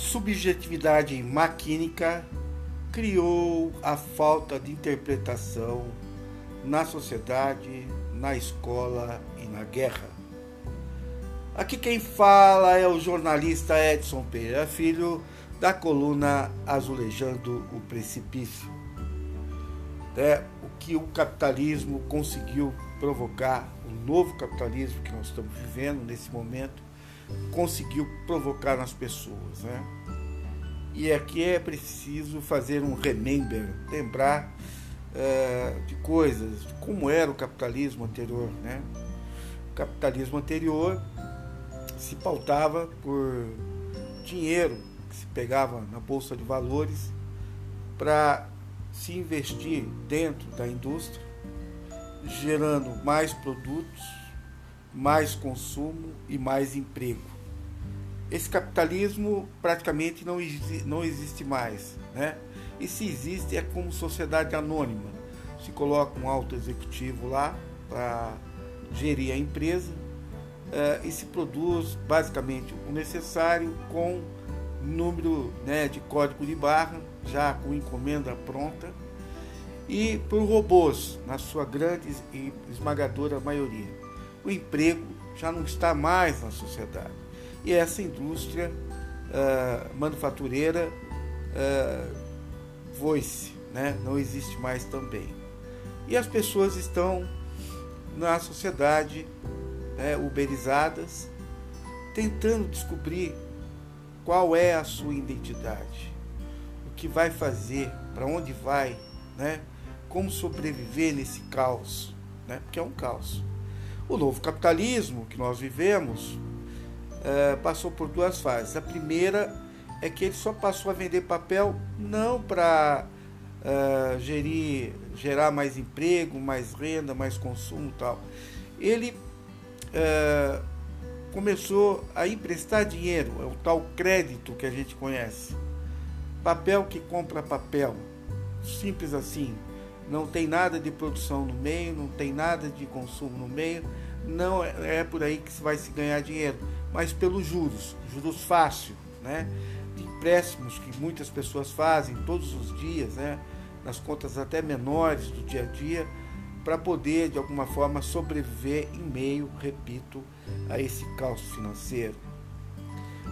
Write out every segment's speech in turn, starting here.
subjetividade maquínica criou a falta de interpretação na sociedade, na escola e na guerra. Aqui quem fala é o jornalista Edson Pereira Filho, da coluna Azulejando o Precipício. É o que o capitalismo conseguiu provocar, o novo capitalismo que nós estamos vivendo nesse momento, conseguiu provocar nas pessoas. Né? E aqui é preciso fazer um remember, lembrar é, de coisas, de como era o capitalismo anterior. Né? O capitalismo anterior se pautava por dinheiro que se pegava na bolsa de valores para se investir dentro da indústria, gerando mais produtos, mais consumo e mais emprego. Esse capitalismo praticamente não, não existe mais, né? E se existe é como sociedade anônima. Se coloca um alto executivo lá para gerir a empresa uh, e se produz basicamente o necessário com número né, de código de barra, já com encomenda pronta, e por robôs, na sua grande e esmagadora maioria. O emprego já não está mais na sociedade. E essa indústria uh, manufatureira uh, voice, né, não existe mais também. E as pessoas estão na sociedade né, uberizadas, tentando descobrir qual é a sua identidade, o que vai fazer, para onde vai, né, como sobreviver nesse caos, né, porque é um caos. O novo capitalismo que nós vivemos é, passou por duas fases. A primeira é que ele só passou a vender papel não para é, gerir, gerar mais emprego, mais renda, mais consumo tal. Ele é, começou a emprestar dinheiro, é o tal crédito que a gente conhece. Papel que compra papel, simples assim. Não tem nada de produção no meio, não tem nada de consumo no meio, não é, é por aí que vai se ganhar dinheiro, mas pelos juros, juros fácil, né? De empréstimos que muitas pessoas fazem todos os dias, né? Nas contas até menores do dia a dia para poder, de alguma forma, sobreviver em meio, repito, a esse caos financeiro.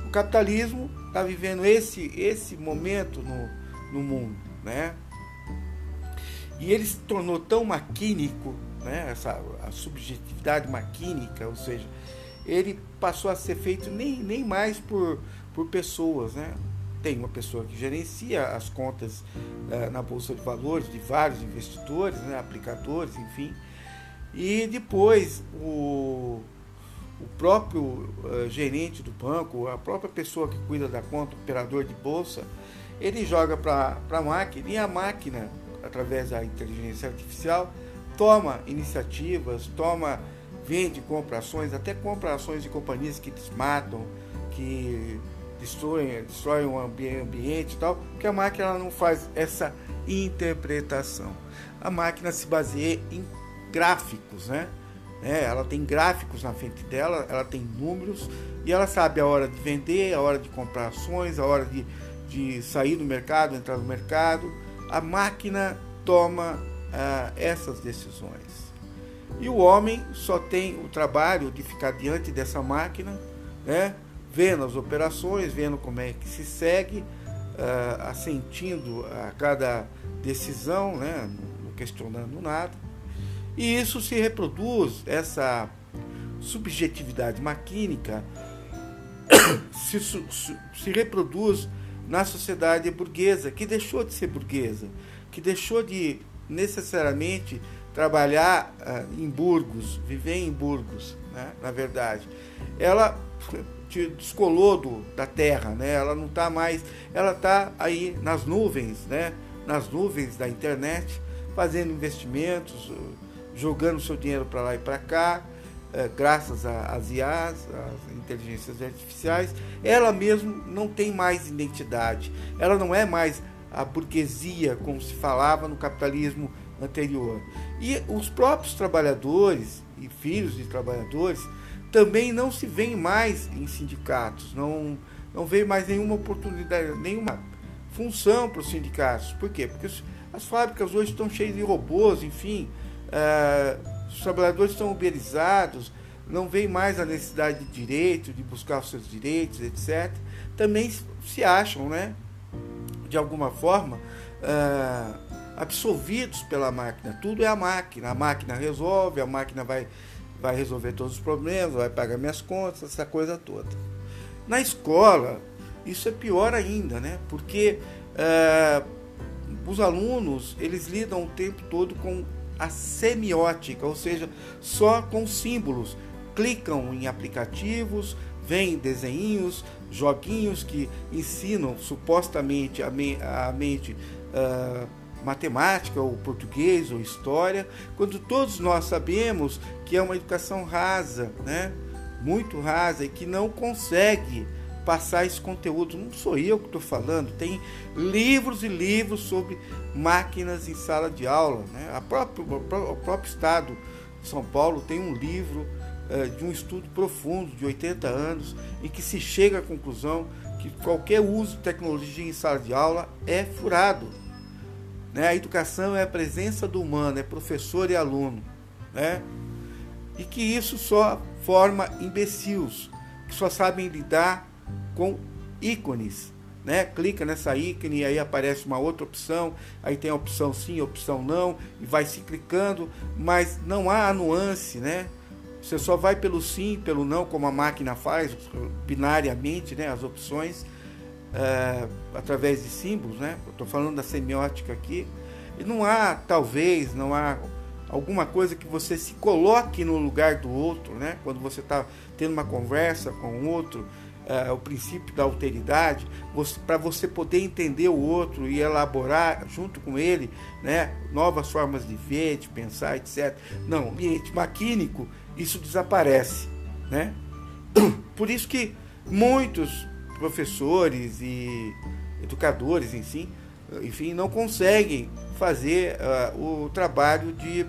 O capitalismo está vivendo esse, esse momento no, no mundo, né? E ele se tornou tão maquínico, né? Essa, a subjetividade maquínica, ou seja, ele passou a ser feito nem, nem mais por, por pessoas, né? tem uma pessoa que gerencia as contas uh, na Bolsa de Valores de vários investidores, né, aplicadores, enfim. E depois o, o próprio uh, gerente do banco, a própria pessoa que cuida da conta, operador de bolsa, ele joga para a máquina e a máquina, através da inteligência artificial, toma iniciativas, toma, vende, compra ações, até compra ações de companhias que desmatam, que destroem, destroem o ambiente e tal, porque a máquina não faz essa interpretação. A máquina se baseia em gráficos, né? É, ela tem gráficos na frente dela, ela tem números e ela sabe a hora de vender, a hora de comprar ações, a hora de, de sair do mercado, entrar no mercado. A máquina toma ah, essas decisões. E o homem só tem o trabalho de ficar diante dessa máquina, né? vendo as operações, vendo como é que se segue, uh, assentindo a cada decisão, né, não questionando nada. E isso se reproduz, essa subjetividade maquínica se, se reproduz na sociedade burguesa, que deixou de ser burguesa, que deixou de necessariamente trabalhar uh, em Burgos, viver em Burgos, né, na verdade. Ela descolou do, da terra, né? Ela não está mais, ela está aí nas nuvens, né? Nas nuvens da internet, fazendo investimentos, jogando seu dinheiro para lá e para cá, é, graças às IAs, às inteligências artificiais. Ela mesmo não tem mais identidade. Ela não é mais a burguesia como se falava no capitalismo anterior. E os próprios trabalhadores e filhos de trabalhadores também não se vê mais em sindicatos, não, não veio mais nenhuma oportunidade, nenhuma função para os sindicatos. Por quê? Porque as fábricas hoje estão cheias de robôs, enfim, uh, os trabalhadores estão uberizados, não vem mais a necessidade de direito, de buscar os seus direitos, etc. Também se acham, né, de alguma forma, uh, absorvidos pela máquina. Tudo é a máquina. A máquina resolve, a máquina vai, vai resolver todos os problemas, vai pagar minhas contas, essa coisa toda. Na escola, isso é pior ainda, né? Porque uh, os alunos eles lidam o tempo todo com a semiótica, ou seja, só com símbolos. Clicam em aplicativos, veem desenhos, joguinhos que ensinam supostamente a, me, a mente uh, matemática, ou português, ou história, quando todos nós sabemos que é uma educação rasa, né? muito rasa e que não consegue passar esse conteúdo. Não sou eu que estou falando, tem livros e livros sobre máquinas em sala de aula. Né? A própria, o próprio Estado de São Paulo tem um livro eh, de um estudo profundo de 80 anos em que se chega à conclusão que qualquer uso de tecnologia em sala de aula é furado. Né? A educação é a presença do humano, é professor e aluno. Né? E que isso só forma imbecis, que só sabem lidar com ícones. Né? Clica nessa ícone e aí aparece uma outra opção, aí tem a opção sim, a opção não, e vai se clicando, mas não há a nuance, né? Você só vai pelo sim, pelo não, como a máquina faz, binariamente, né? As opções, é, através de símbolos, né? Estou falando da semiótica aqui. E não há, talvez, não há alguma coisa que você se coloque no lugar do outro, né? Quando você está tendo uma conversa com outro, uh, o princípio da alteridade, para você poder entender o outro e elaborar junto com ele né, novas formas de ver, de pensar, etc. Não, ambiente maquínico, isso desaparece. Né? Por isso que muitos professores e educadores, enfim, enfim não conseguem fazer uh, o trabalho de, uh,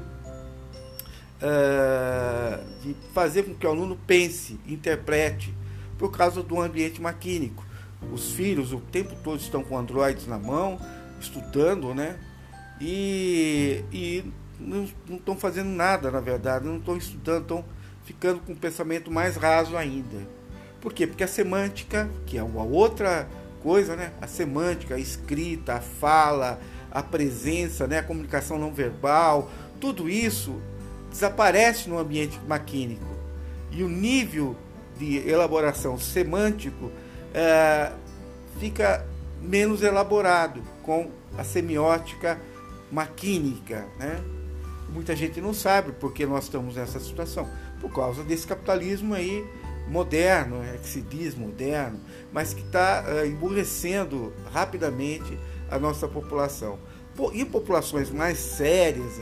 de fazer com que o aluno pense, interprete, por causa do ambiente maquínico. Os filhos o tempo todo estão com androides na mão, estudando, né? E, e não estão fazendo nada, na verdade, não estão estudando, estão ficando com um pensamento mais raso ainda. Por quê? Porque a semântica, que é uma outra coisa, né? A semântica, a escrita, a fala, a presença, né? a comunicação não verbal, tudo isso desaparece no ambiente maquínico. E o nível de elaboração semântico é, fica menos elaborado com a semiótica maquínica. Né? Muita gente não sabe porque nós estamos nessa situação, por causa desse capitalismo aí moderno, é, que se diz moderno, mas que está é, emburrecendo rapidamente a nossa população. Em populações mais sérias,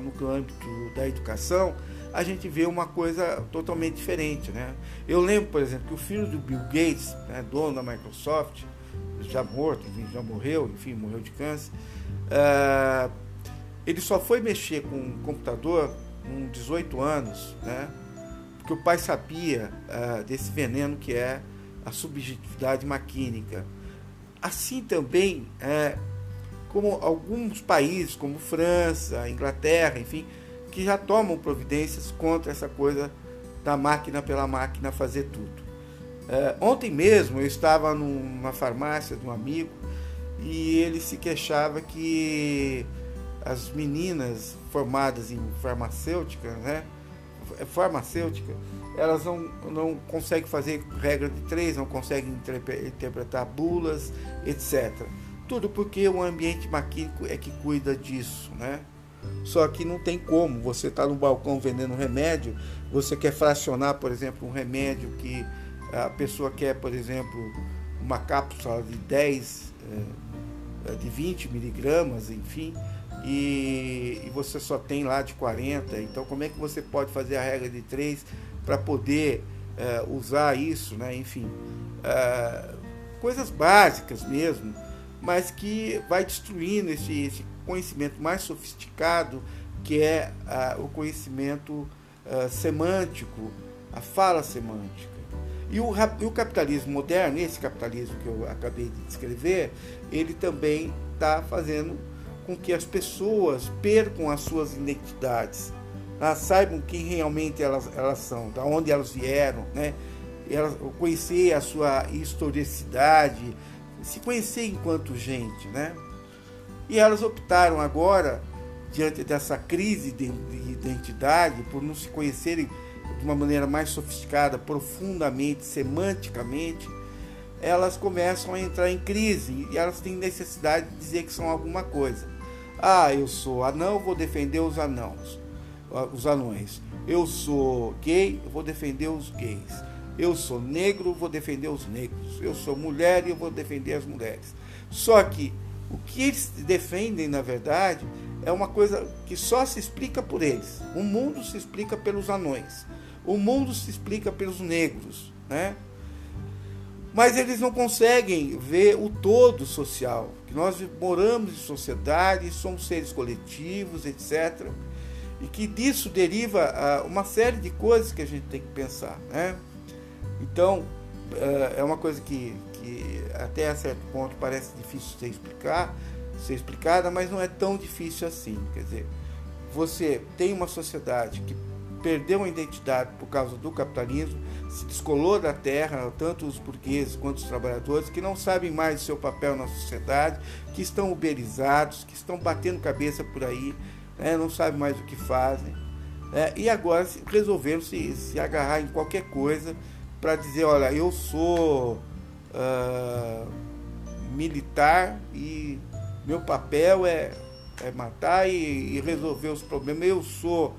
no âmbito da educação, a gente vê uma coisa totalmente diferente. Né? Eu lembro, por exemplo, que o filho do Bill Gates, né, dono da Microsoft, já morto, já morreu, enfim, morreu de câncer, uh, ele só foi mexer com um computador com 18 anos, né? porque o pai sabia uh, desse veneno que é a subjetividade maquínica. Assim também, é, como alguns países, como França, Inglaterra, enfim, que já tomam providências contra essa coisa da máquina pela máquina fazer tudo. É, ontem mesmo eu estava numa farmácia de um amigo e ele se queixava que as meninas formadas em farmacêutica, né, farmacêutica, elas não, não conseguem fazer regra de três, não conseguem interpretar bulas, etc. Tudo porque o ambiente maquínico é que cuida disso, né? Só que não tem como. Você está no balcão vendendo remédio, você quer fracionar, por exemplo, um remédio que a pessoa quer, por exemplo, uma cápsula de 10, é, de 20 miligramas, enfim, e, você só tem lá de 40. Então, como é que você pode fazer a regra de 3 para poder é, usar isso, né? Enfim, coisas básicas mesmo, mas que vai destruindo esse, esse conhecimento mais sofisticado, que é ah, o conhecimento ah, semântico, a fala semântica. E o, e o capitalismo moderno, esse capitalismo que eu acabei de descrever, ele também está fazendo com que as pessoas percam as suas identidades, elas saibam quem realmente elas, elas são, da onde elas vieram, né? Elas, conhecer a sua historicidade, se conhecer enquanto gente, né? E elas optaram agora, diante dessa crise de identidade, por não se conhecerem de uma maneira mais sofisticada, profundamente, semanticamente, elas começam a entrar em crise e elas têm necessidade de dizer que são alguma coisa. Ah, eu sou anão, vou defender os anãos, os anões. Eu sou gay, vou defender os gays. Eu sou negro, vou defender os negros. Eu sou mulher e eu vou defender as mulheres. Só que o que eles defendem, na verdade, é uma coisa que só se explica por eles. O mundo se explica pelos anões. O mundo se explica pelos negros, né? Mas eles não conseguem ver o todo social, que nós moramos em sociedade, somos seres coletivos, etc. E que disso deriva ah, uma série de coisas que a gente tem que pensar, né? Então, ah, é uma coisa que, que até certo ponto parece difícil de explicar, ser explicada, mas não é tão difícil assim. Quer dizer, você tem uma sociedade que perdeu a identidade por causa do capitalismo, se descolou da terra, tanto os burgueses quanto os trabalhadores, que não sabem mais o seu papel na sociedade, que estão uberizados, que estão batendo cabeça por aí, né, não sabem mais o que fazem. Né, e agora resolveram se, se agarrar em qualquer coisa para dizer, olha, eu sou uh, militar e meu papel é, é matar e, e, resolver os problemas. Eu sou.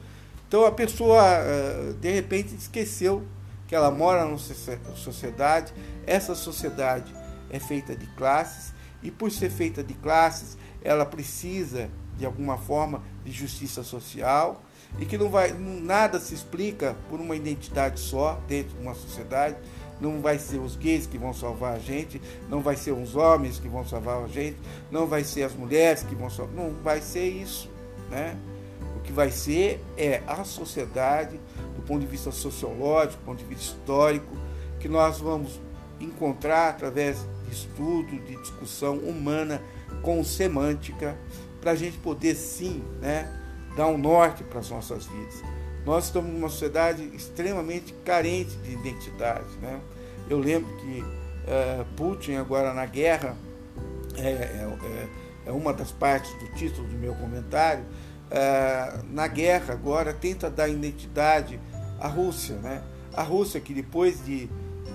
Então a pessoa uh, de repente esqueceu que ela mora numa sociedade, essa sociedade é feita de classes e por ser feita de classes, ela precisa de alguma forma de justiça social e que não vai nada se explica por uma identidade só dentro de uma sociedade não vai ser os gays que vão salvar a gente, não vai ser os homens que vão salvar a gente, não vai ser as mulheres que vão salvar, não vai ser isso, né? O que vai ser é a sociedade, do ponto de vista sociológico, do ponto de vista histórico, que nós vamos encontrar através de estudo, de discussão humana com semântica, para a gente poder sim, né, dar um norte para as nossas vidas. Nós estamos numa sociedade extremamente carente de identidade. Né? Eu lembro que uh, Putin, agora na guerra, é, é, é, uma das partes do título do meu comentário, uh, na guerra agora tenta dar identidade à Rússia. Né? A Rússia que depois de,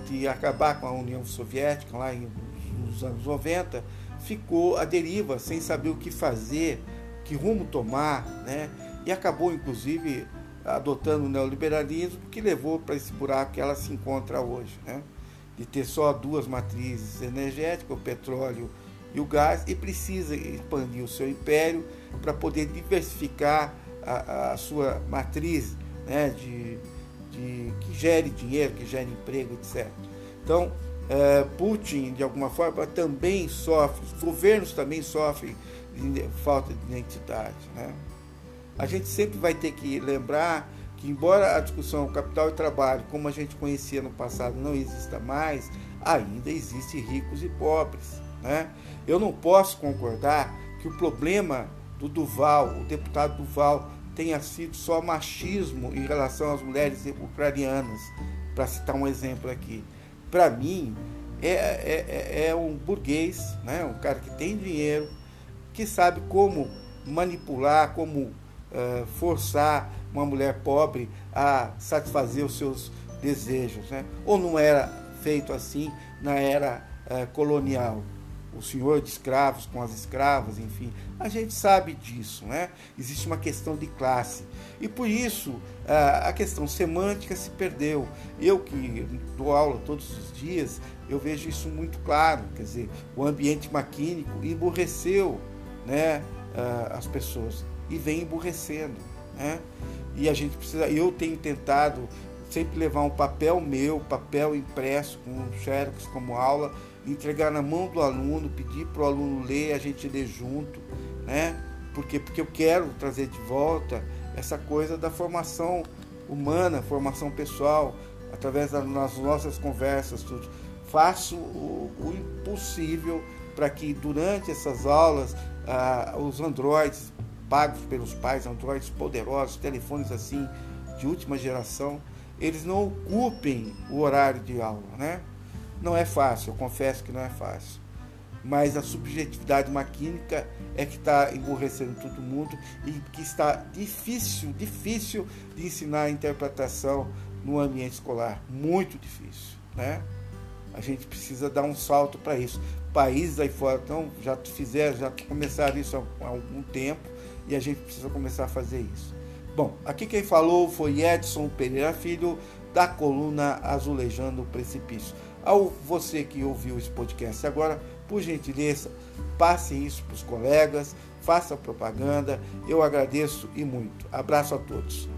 de acabar com a União Soviética, lá em, nos anos 90, ficou à deriva, sem saber o que fazer, que rumo tomar, né? e acabou inclusive adotando o neoliberalismo, que levou para esse buraco que ela se encontra hoje, né? De ter só duas matrizes energéticas, o petróleo e o gás, e precisa expandir o seu império para poder diversificar a, a sua matriz né? de, de, que gere dinheiro, que gere emprego, etc. Então, é, Putin, de alguma forma, também sofre, os governos também sofrem de falta de identidade. Né? a gente sempre vai ter que lembrar que, embora a discussão capital e trabalho, como a gente conhecia no passado, não exista mais, ainda existe ricos e pobres. Né? Eu não posso concordar que o problema do Duval, o deputado Duval, tenha sido só machismo em relação às mulheres ucranianas, para citar um exemplo aqui. Para mim, é, é, é, é um burguês, né? um cara que tem dinheiro, que sabe como manipular, como uh, forçar uma mulher pobre a satisfazer os seus desejos. Né? Ou não era feito assim na era uh, colonial? O senhor de escravos com as escravas, enfim, a gente sabe disso, né? Existe uma questão de classe. E por isso uh, a questão semântica se perdeu. Eu que dou aula todos os dias, eu vejo isso muito claro. Quer dizer, o ambiente maquínico emburreceu né, as pessoas e vem emburrecendo. Né? E a gente precisa, eu tenho tentado sempre levar um papel meu, papel impresso com um xerox como aula, entregar na mão do aluno, pedir para o aluno ler, a gente ler junto, né? Porque, porque eu quero trazer de volta essa coisa da formação humana, formação pessoal, através das nossas conversas, tudo. Faço o, o impossível para que durante essas aulas ah, os androides pagos pelos pais, androides poderosos, telefones assim de última geração, eles não ocupem o horário de aula, né? Não é fácil, eu confesso que não é fácil. Mas a subjetividade maquínica é que está emborrecendo todo mundo e que está difícil, difícil de ensinar a interpretação no ambiente escolar. Muito difícil, né? A gente precisa dar um salto para isso. Países aí fora então, já fizeram, já começaram isso há algum tempo e a gente precisa começar a fazer isso. Bom, aqui quem falou foi Edson Pereira Filho, da coluna Azulejando o Precipício. Ao você que ouviu esse podcast agora, por gentileza, passe isso para os colegas, faça propaganda. Eu agradeço e muito. Abraço a todos.